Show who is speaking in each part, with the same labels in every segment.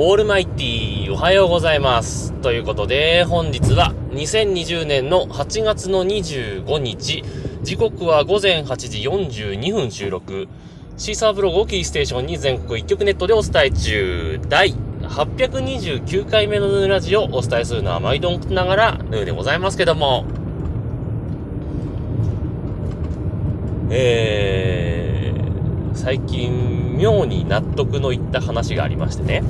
Speaker 1: オールマイティー、おはようございます。ということで、本日は2020年の8月の25日、時刻は午前8時42分収録、シーサーブログをキーステーションに全国一曲ネットでお伝え中、第829回目のヌーラジオをお伝えするのは毎度ながらヌーでございますけども、えー、最近妙に納得のいった話がありましてね、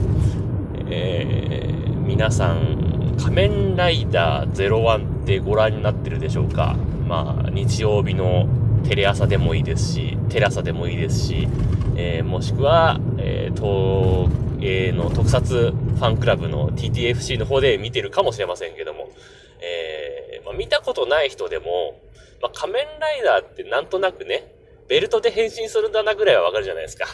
Speaker 1: えー、皆さん、仮面ライダー01ってご覧になってるでしょうか？まあ、日曜日のテレ朝でもいいですし、テレ朝でもいいですし、えー、もしくは、えー、東映の特撮ファンクラブの TTFC の方で見てるかもしれませんけども、えー、まあ、見たことない人でも、まあ、仮面ライダーってなんとなくね、ベルトで変身するんだなぐらいはわかるじゃないですか。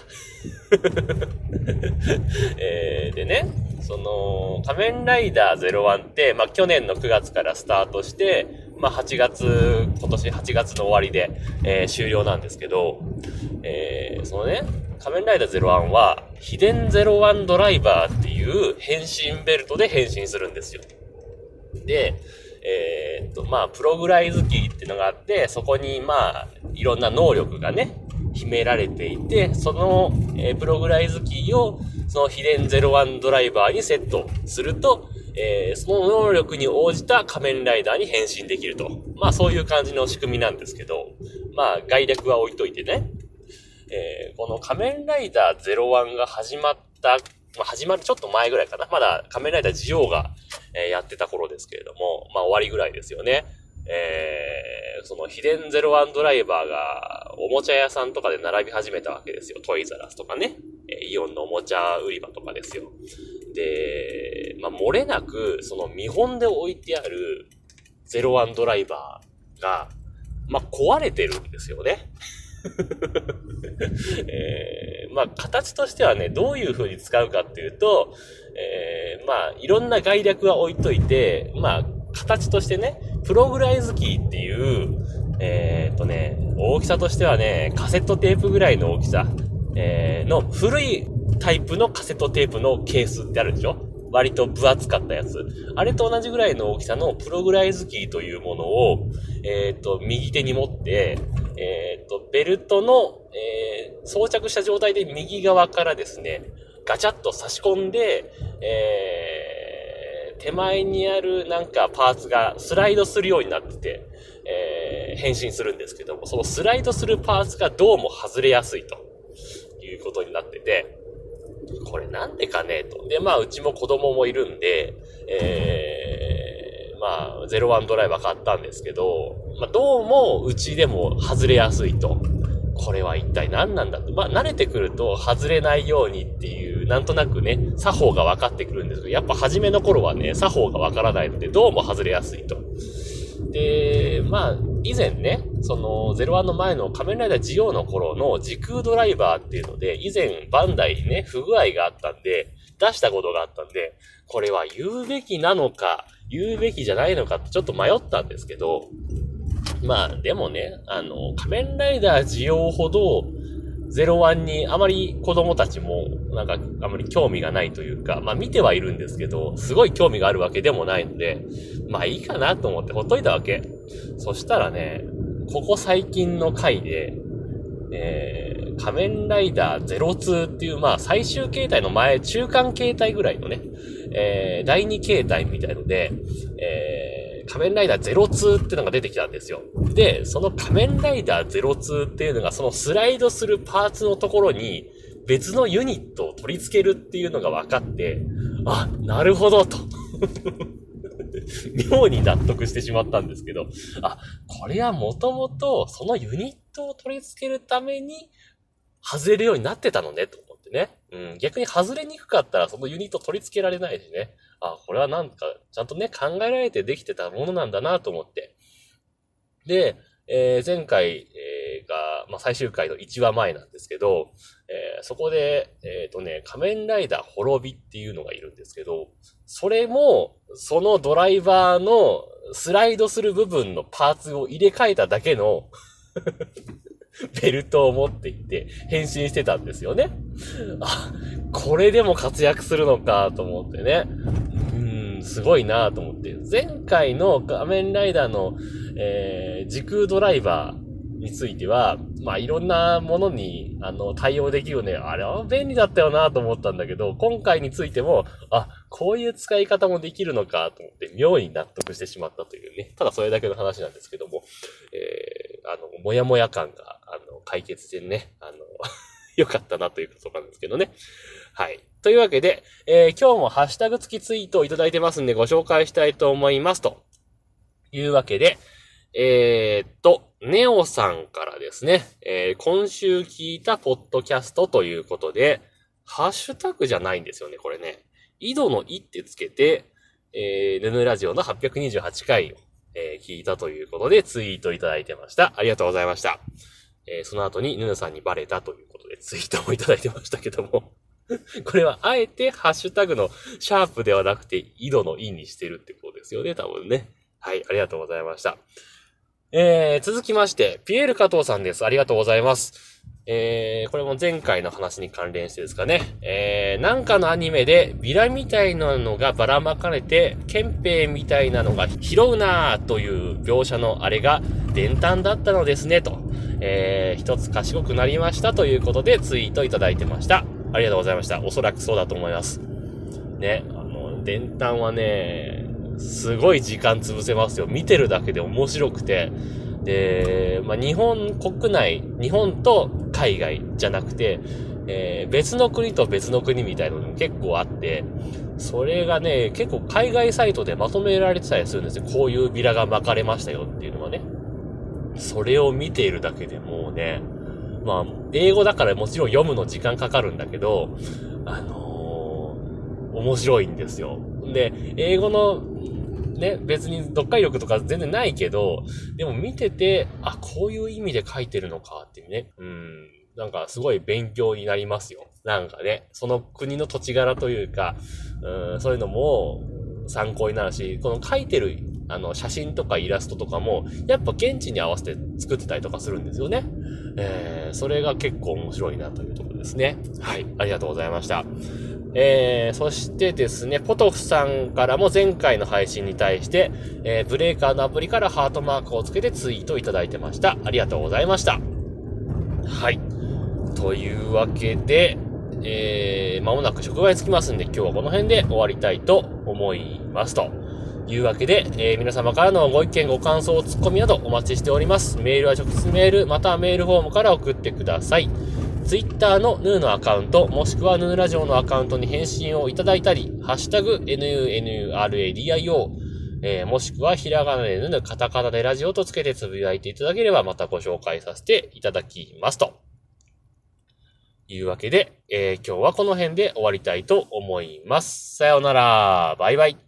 Speaker 1: えー、でね、その、仮面ライダー01って、まあ、去年の9月からスタートして、まあ、8月、今年8月の終わりで、えー、終了なんですけど、えー、そのね、仮面ライダー01は、秘伝01ドライバーっていう変身ベルトで変身するんですよ。で、えー、っと、まあ、プログライズキーっていうのがあって、そこに、まあ、いろんな能力がね、秘められていて、その、えー、プログライズキーを、その秘伝01ドライバーにセットすると、えー、その能力に応じた仮面ライダーに変身できると。まあ、そういう感じの仕組みなんですけど、まあ、概略は置いといてね。えー、この仮面ライダー01が始まった、まあ、始まるちょっと前ぐらいかな。まだ仮面ライダージオウが、えー、やってた頃ですけれども、まあ終わりぐらいですよね。え、その秘伝01ドライバーがおもちゃ屋さんとかで並び始めたわけですよ。トイザラスとかね。え、イオンのおもちゃ売り場とかですよ。で、まあ漏れなく、その見本で置いてある01ドライバーが、まあ壊れてるんですよね。えー、まあ、形としてはね、どういう風に使うかっていうと、えー、まあ、いろんな概略は置いといて、まあ、形としてね、プログライズキーっていう、えー、っとね、大きさとしてはね、カセットテープぐらいの大きさ、えー、の古いタイプのカセットテープのケースってあるでしょ？割と分厚かったやつ。あれと同じぐらいの大きさのプログライズキーというものを、えっ、と、右手に持って、えっ、と、ベルトの、えー、装着した状態で右側からですね、ガチャッと差し込んで、えー、手前にあるなんかパーツがスライドするようになってて、えー、変身するんですけども、そのスライドするパーツがどうも外れやすいということになってて、これなんでかねと。で、まあ、うちも子供もいるんで、えー、まあ、01ドライバー買ったんですけど、まあ、どうも、うちでも外れやすいと。これは一体何なんだと。まあ、慣れてくると外れないようにっていう、なんとなくね、作法が分かってくるんですけど、やっぱ初めの頃はね、作法が分からないので、どうも外れやすいと。で、まあ、以前ね、その、01の前の仮面ライダージオの頃の時空ドライバーっていうので、以前バンダイにね、不具合があったんで、出したことがあったんで、これは言うべきなのか、言うべきじゃないのかってちょっと迷ったんですけど、まあ、でもね、あの、仮面ライダージオウほど、01にあまり子供たちも、なんか、あまり興味がないというか、まあ見てはいるんですけど、すごい興味があるわけでもないので、まあいいかなと思ってほっといたわけ。そしたらね、ここ最近の回で、えー、仮面ライダー02っていう、まあ最終形態の前、中間形態ぐらいのね、えー、第2形態みたいので、えー、仮面ライダー02ってのが出てきたんですよ。で、その仮面ライダー02っていうのが、そのスライドするパーツのところに、別のユニットを取り付けるっていうのが分かって、あ、なるほどと。妙に納得してしまったんですけど、あ、これはもともとそのユニットを取り付けるために外れるようになってたのね、と思ってね。うん、逆に外れにくかったらそのユニット取り付けられないしね。あ、これはなんか、ちゃんとね、考えられてできてたものなんだなと思って。で、えー、前回、えー、が、まあ、最終回の1話前なんですけど、えー、そこで、えっ、とね、仮面ライダー滅びっていうのがいるんですけど、それも、そのドライバーのスライドする部分のパーツを入れ替えただけの ベルトを持っていって変身してたんですよね。あ、これでも活躍するのかと思ってね。すごいなと思って。前回の仮面ライダーの、えー、時空ドライバー、については、まあいろんなものに、あの、対応できるね。あれは便利だったよなと思ったんだけど、今回についても、あ、こういう使い方もできるのかと思って、妙に納得してしまったというね。ただそれだけの話なんですけども、えー、あの、もやもや感が、あの、解決してね、あの、よかったなということなんですけどね。はい。というわけで、えー、今日もハッシュタグ付きツイートをいただいてますんでご紹介したいと思います。というわけで、えー、っと、ネオさんからですね、えー、今週聞いたポッドキャストということで、ハッシュタグじゃないんですよね、これね。井戸の井ってつけて、えー、ヌヌラジオの828回を、えー、聞いたということでツイートいただいてました。ありがとうございました。えー、その後にヌヌさんにバレたということでツイートもいただいてましたけども これはあえてハッシュタグのシャープではなくて井戸の井にしてるってことですよね、多分ね。はい、ありがとうございました。えー、続きまして、ピエール加藤さんです。ありがとうございます。えー、これも前回の話に関連してですかね。えー、なんかのアニメでビラみたいなのがばらまかれて、憲兵みたいなのが拾うなーという描写のあれが伝端だったのですね、と。えー、一つ賢くなりましたということでツイートいただいてました。ありがとうございました。おそらくそうだと思います。ね、あの、伝端はね、すごい時間潰せますよ。見てるだけで面白くて。で、まあ、日本国内、日本と海外じゃなくて、えー、別の国と別の国みたいなのも結構あって、それがね、結構海外サイトでまとめられてたりするんですよ。こういうビラが巻かれましたよっていうのはね。それを見ているだけでもうね、まあ、英語だからもちろん読むの時間かかるんだけど、あのー、面白いんですよ。で、英語のね、別に読解力とか全然ないけど、でも見てて、あ、こういう意味で書いてるのかっていうね。うん。なんかすごい勉強になりますよ。なんかね、その国の土地柄というか、うん、そういうのも参考になるし、この書いてるあの、写真とかイラストとかも、やっぱ現地に合わせて作ってたりとかするんですよね。えー、それが結構面白いなというところですね。はい、ありがとうございました。えー、そしてですね、ポトフさんからも前回の配信に対して、えー、ブレーカーのアプリからハートマークをつけてツイートいただいてました。ありがとうございました。はい。というわけで、えー、まもなく職場に着きますんで、今日はこの辺で終わりたいと思いますと。いうわけで、えー、皆様からのご意見、ご感想、ツッコミなどお待ちしております。メールは直接メール、またはメールフォームから送ってください。ツイッターのヌーのアカウント、もしくはヌーラジオのアカウントに返信をいただいたり、ハッシュタグ NUNURADIO、えー、もしくはひらがなでヌヌ、カタカナでラジオとつけてつぶやいていただければまたご紹介させていただきますと。いうわけで、えー、今日はこの辺で終わりたいと思います。さようなら。バイバイ。